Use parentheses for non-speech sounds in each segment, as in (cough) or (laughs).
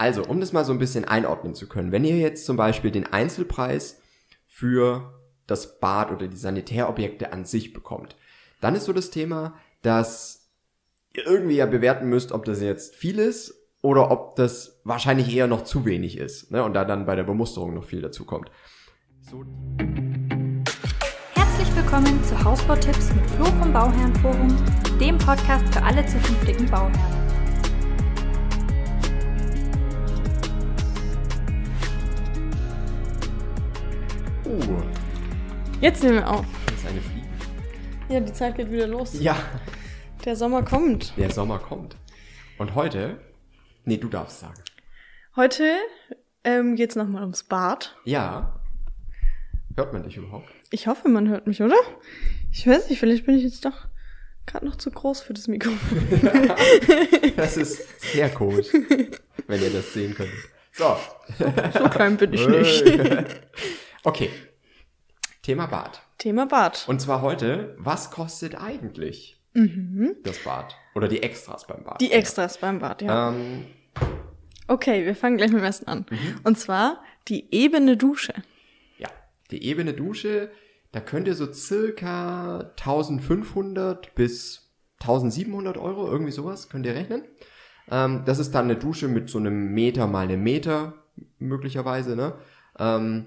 Also, um das mal so ein bisschen einordnen zu können, wenn ihr jetzt zum Beispiel den Einzelpreis für das Bad oder die Sanitärobjekte an sich bekommt, dann ist so das Thema, dass ihr irgendwie ja bewerten müsst, ob das jetzt viel ist oder ob das wahrscheinlich eher noch zu wenig ist. Ne? Und da dann bei der Bemusterung noch viel dazu kommt. So. Herzlich willkommen zu Hausbautipps mit Flo vom Bauherrenforum, dem Podcast für alle zukünftigen Bauherren. Jetzt nehmen wir auf. das ist eine Fliege. Ja, die Zeit geht wieder los. Ja, Der Sommer kommt. der Sommer kommt. Und heute, nee, du darfst sagen. Heute ähm, geht's nochmal ums Bad. Ja. Hört man dich überhaupt? Ich hoffe, man hört mich, oder? Ich weiß nicht, vielleicht bin ich jetzt doch gerade noch zu groß für das Mikrofon. (laughs) Das ist sehr komisch, wenn ihr das sehen könnt. So. so klein bin ich (laughs) nicht. Okay. Thema Bad. Thema Bad. Und zwar heute, was kostet eigentlich das Bad? Oder die Extras beim Bad? Mhm. Die Extras beim Bad, ja. Ähm, Okay, wir fangen gleich mit dem ersten an. Mhm. Und zwar die ebene Dusche. ja, die ebene Dusche, da könnt ihr so circa 1500 bis 1700 Euro, irgendwie sowas, könnt ihr rechnen. Ähm, das ist dann eine Dusche mit so einem Meter mal einem Meter, möglicherweise, ne? Ähm,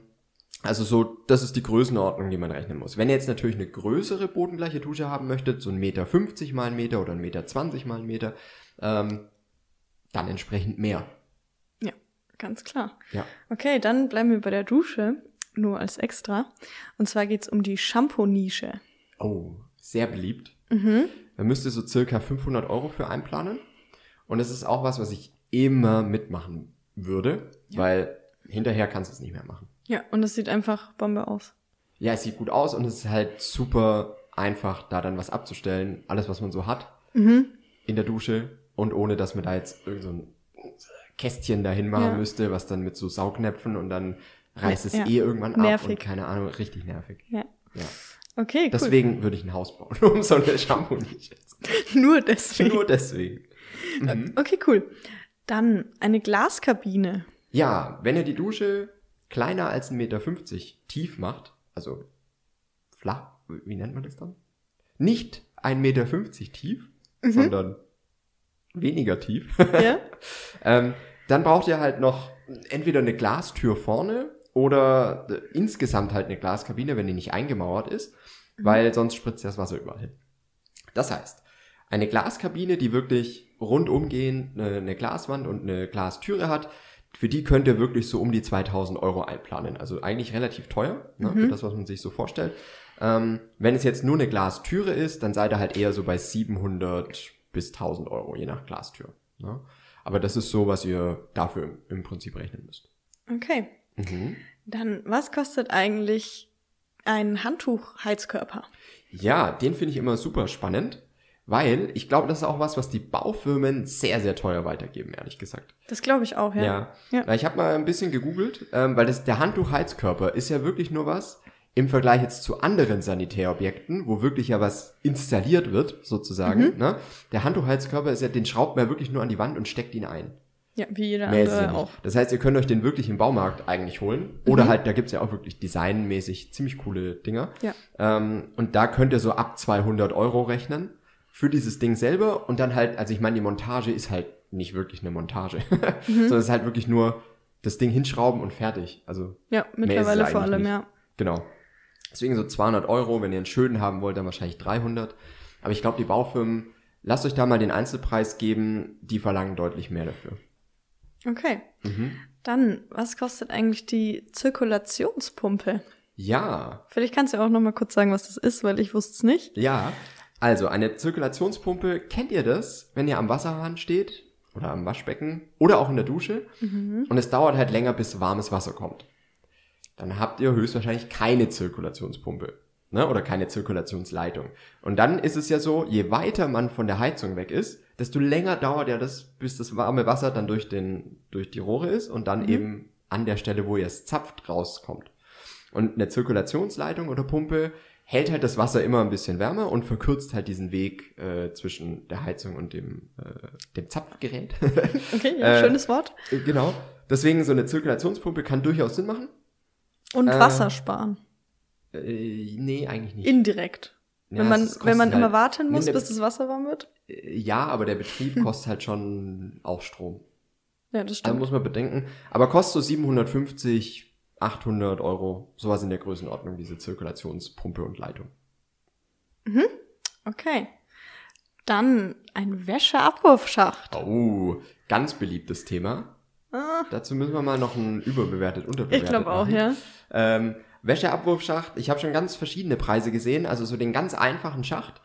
also so, das ist die Größenordnung, die man rechnen muss. Wenn ihr jetzt natürlich eine größere bodengleiche Dusche haben möchtet, so ein Meter 50 mal ein Meter oder ein Meter 20 mal ein Meter, ähm, dann entsprechend mehr. Ja, ganz klar. Ja. Okay, dann bleiben wir bei der Dusche, nur als extra. Und zwar geht's um die Shampoo-Nische. Oh, sehr beliebt. Mhm. Man müsste so circa 500 Euro für einplanen. Und das ist auch was, was ich immer mitmachen würde, weil hinterher kannst du es nicht mehr machen. Ja, und es sieht einfach Bombe aus. Ja, es sieht gut aus und es ist halt super einfach, da dann was abzustellen. Alles, was man so hat Mhm. in der Dusche und ohne, dass man da jetzt irgend so ein Kästchen dahin machen Ja. müsste, was dann mit so Saugnäpfen und dann reißt es Ja. eh irgendwann ab Nervig. und keine Ahnung, richtig nervig. Ja. Ja. Okay, cool. Deswegen würde ich ein Haus bauen, (laughs) um so eine Shampoo nicht (laughs) Nur deswegen. Nur deswegen. Mhm. Okay, cool. Dann eine Glaskabine. Ja, wenn ihr die Dusche kleiner als 1,50 Meter tief macht, also flach, wie nennt man das dann? Nicht 1,50 Meter tief, sondern weniger tief, Ja? (laughs) ähm, dann braucht ihr halt noch entweder eine Glastür vorne oder insgesamt halt eine Glaskabine, wenn die nicht eingemauert ist, weil sonst spritzt das Wasser überall hin. Das heißt, eine Glaskabine, die wirklich rundumgehend eine, eine Glaswand und eine Glastüre hat, für die könnt ihr wirklich so um die 2000 Euro einplanen. Also eigentlich relativ teuer, ne, für das, was man sich so vorstellt. Ähm, wenn es jetzt nur eine Glastüre ist, dann seid ihr halt eher so bei 700 bis 1000 Euro, je nach Glastür. Ne? Aber das ist so, was ihr dafür im, im Prinzip rechnen müsst. Okay. Mhm. Dann, was kostet eigentlich ein Handtuchheizkörper? Ja, den finde ich immer super spannend, weil ich glaube, das ist auch was, was die Baufirmen sehr, sehr teuer weitergeben, ehrlich gesagt. Das glaube ich auch, ja. Ja. Ja. Weil Ich habe mal ein bisschen gegoogelt, ähm, weil das, der Handtuchheizkörper ist ja wirklich nur was im Vergleich jetzt zu anderen Sanitärobjekten, wo wirklich ja was installiert wird, sozusagen. Mhm. Ne? Der Handtuchheizkörper ist ja, den schraubt man wirklich nur an die Wand und steckt ihn ein. Ja, wie jeder Mehr ja andere nicht. auch. Das heißt, ihr könnt euch den wirklich im Baumarkt eigentlich holen. Mhm. Oder halt, da gibt's ja auch wirklich designmäßig ziemlich coole Dinger. Ja. Ähm, und da könnt ihr so ab 200 Euro rechnen für dieses Ding selber. Und dann halt, also ich meine, die Montage ist halt nicht wirklich eine Montage. (laughs) Mhm. Sondern es ist halt wirklich nur das Ding hinschrauben und fertig. Also Ja, mittlerweile vor allem, nicht. ja. Genau. Deswegen so 200 Euro, wenn ihr einen schönen haben wollt, dann wahrscheinlich 300. Aber ich glaube, die Baufirmen, lasst euch da mal den Einzelpreis geben, die verlangen deutlich mehr dafür. Okay. Mhm. Dann, was kostet eigentlich die Zirkulationspumpe? Ja, Vielleicht kannst du auch noch mal kurz sagen, was das ist, weil ich wusste es nicht. ja. Also eine Zirkulationspumpe, kennt ihr das, wenn ihr am Wasserhahn steht oder am Waschbecken oder auch in der Dusche und es dauert halt länger, bis warmes Wasser kommt? Dann habt ihr höchstwahrscheinlich keine Zirkulationspumpe. Ne? Oder keine Zirkulationsleitung. Und dann ist es ja so, je weiter man von der Heizung weg ist, desto länger dauert ja das, bis das warme Wasser dann durch, den, durch die Rohre ist und dann eben an der Stelle, wo ihr es zapft, rauskommt. Und eine Zirkulationsleitung oder Pumpe hält halt das Wasser immer ein bisschen wärmer und verkürzt halt diesen Weg äh, zwischen der Heizung und dem, äh, dem Zapfgerät. (laughs) Okay, ja, Äh, schönes Wort. genau. Deswegen so eine Zirkulationspumpe kann durchaus Sinn machen. Und äh, Wasser sparen. Äh, nee, eigentlich nicht. Indirekt. Ja, wenn man, wenn man immer halt- warten muss, bis das Wasser warm wird. Äh, Ja, aber der Betrieb (laughs) kostet halt schon auch Strom. Ja, das Da stimmt. muss man bedenken. Aber kostet so 750, 800 Euro. Sowas in der Größenordnung, diese Zirkulationspumpe und Leitung. Okay. Dann ein Wäscheabwurfschacht. Oh, ganz beliebtes Thema. Ah, Dazu müssen wir mal noch ein überbewertet, unterbewertet ich glaube auch, ja. Ähm, Wäscheabwurfschacht, ich habe schon ganz verschiedene Preise gesehen. Also so den ganz einfachen Schacht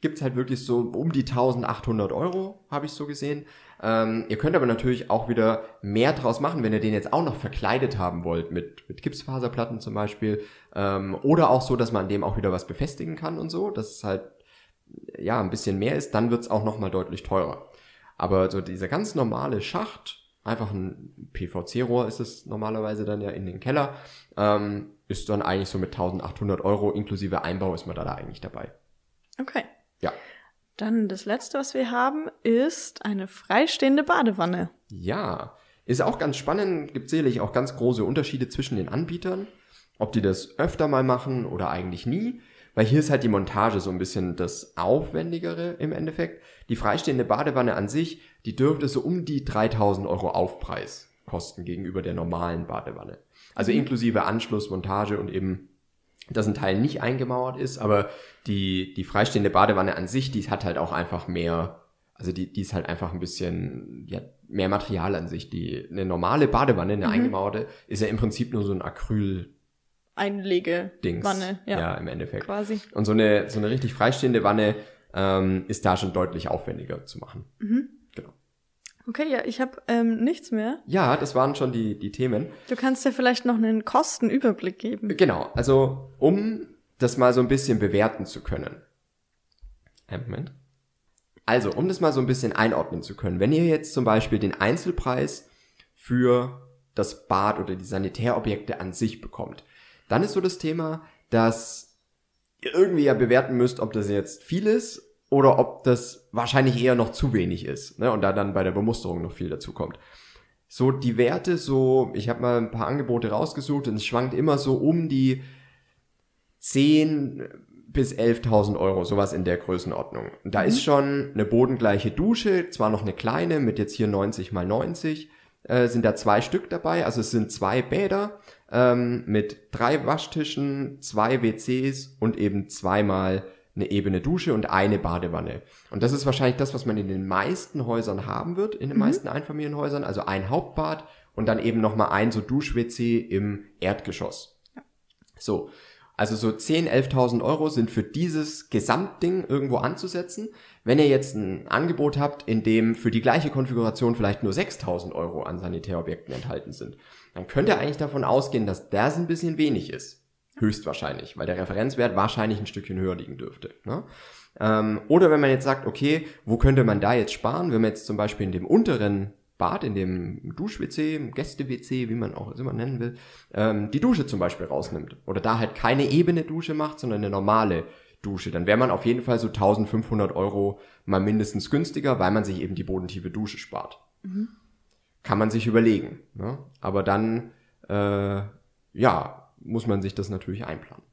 gibt's halt wirklich so um die 1800 Euro, habe ich so gesehen. Ähm, ihr könnt aber natürlich auch wieder mehr draus machen, wenn ihr den jetzt auch noch verkleidet haben wollt, mit, mit Gipsfaserplatten zum Beispiel. Ähm, oder auch so, dass man an dem auch wieder was befestigen kann und so, dass es halt ja ein bisschen mehr ist, dann wird's auch nochmal deutlich teurer. Aber so dieser ganz normale Schacht, einfach ein PVC-Rohr ist es normalerweise dann ja in den Keller, ähm, ist dann eigentlich so mit 1800 Euro inklusive Einbau ist man da, da eigentlich dabei. Okay. Ja. Dann das letzte, was wir haben, ist eine freistehende Badewanne. Ja, ist auch ganz spannend, gibt sicherlich auch ganz große Unterschiede zwischen den Anbietern, ob die das öfter mal machen oder eigentlich nie, weil hier ist halt die Montage so ein bisschen das Aufwendigere im Endeffekt. Die freistehende Badewanne an sich, die dürfte so um die 3000 Euro Aufpreis kosten gegenüber der normalen Badewanne. Also inklusive Anschluss, Montage und eben dass ein Teil nicht eingemauert ist, aber die, die freistehende Badewanne an sich, die hat halt auch einfach mehr, also die, die ist halt einfach ein bisschen, ja, mehr Material an sich. Die, eine normale Badewanne, eine eingemauerte, ist ja im Prinzip nur so ein Acryl-Dings. Einlege Wanne, ja, ja, im Endeffekt. quasi. Und so eine, so eine richtig freistehende Wanne ähm, ist da schon deutlich aufwendiger zu machen. Genau. Okay, ja, ich habe ähm, nichts mehr. Ja, das waren schon die, die Themen. Du kannst dir vielleicht noch einen Kostenüberblick geben. Genau, also um das mal so ein bisschen bewerten zu können. Einen Moment. Also, um das mal so ein bisschen einordnen zu können, wenn ihr jetzt zum Beispiel den Einzelpreis für das Bad oder die Sanitärobjekte an sich bekommt, dann ist so das Thema, dass ihr irgendwie ja bewerten müsst, ob das jetzt viel ist oder ob das wahrscheinlich eher noch zu wenig ist ne? und da dann bei der Bemusterung noch viel dazu kommt. So die Werte, so, ich habe mal ein paar Angebote rausgesucht und es schwankt immer so um die 10 bis 11.000 Euro, sowas in der Größenordnung. Und da ist schon eine bodengleiche Dusche, zwar noch eine kleine, mit jetzt hier 90 mal 90, äh, sind da zwei Stück dabei, also es sind zwei Bäder ähm, mit drei Waschtischen, zwei WCs und eben zweimal eine ebene Dusche und eine Badewanne. Und das ist wahrscheinlich das, was man in den meisten Häusern haben wird, in den meisten Einfamilienhäusern, also ein Hauptbad und dann eben nochmal ein so Dusch-WC im Erdgeschoss. So, also so 10.000, 11.000 Euro sind für dieses Gesamtding irgendwo anzusetzen. Wenn ihr jetzt ein Angebot habt, in dem für die gleiche Konfiguration vielleicht nur 6.000 Euro an Sanitärobjekten enthalten sind, dann könnt ihr eigentlich davon ausgehen, dass das ein bisschen wenig ist. Höchstwahrscheinlich, weil der Referenzwert wahrscheinlich ein Stückchen höher liegen dürfte. Ne? Ähm, oder wenn man jetzt sagt, okay, wo könnte man da jetzt sparen, wenn man jetzt zum Beispiel in dem unteren Bad, in dem Dusch-WC, im Gäste-WC, wie man auch immer nennen will, ähm, die Dusche zum Beispiel rausnimmt. Oder da halt keine ebene Dusche macht, sondern eine normale Dusche. Dann wäre man auf jeden Fall so 1500 Euro mal mindestens günstiger, weil man sich eben die bodentiefe Dusche spart. Kann man sich überlegen. Ne? Aber dann, äh, ja, muss man sich das natürlich einplanen.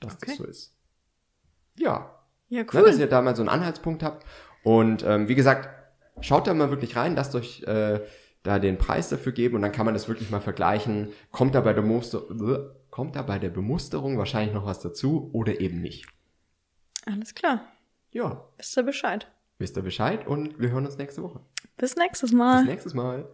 Dass Okay. das so ist. Ja, Ja, ne, cool. dass ihr da mal so einen Anhaltspunkt habt. Und ähm, wie gesagt, schaut da mal wirklich rein, lasst euch äh, da den Preis dafür geben und dann kann man das wirklich mal vergleichen. Kommt da bei der, Muster kommt da bei der Bemusterung wahrscheinlich noch was dazu oder eben nicht. Alles klar. Ja, Wisst ihr Bescheid. wisst ihr Bescheid und wir hören uns nächste Woche. Bis nächstes Mal. Bis nächstes Mal.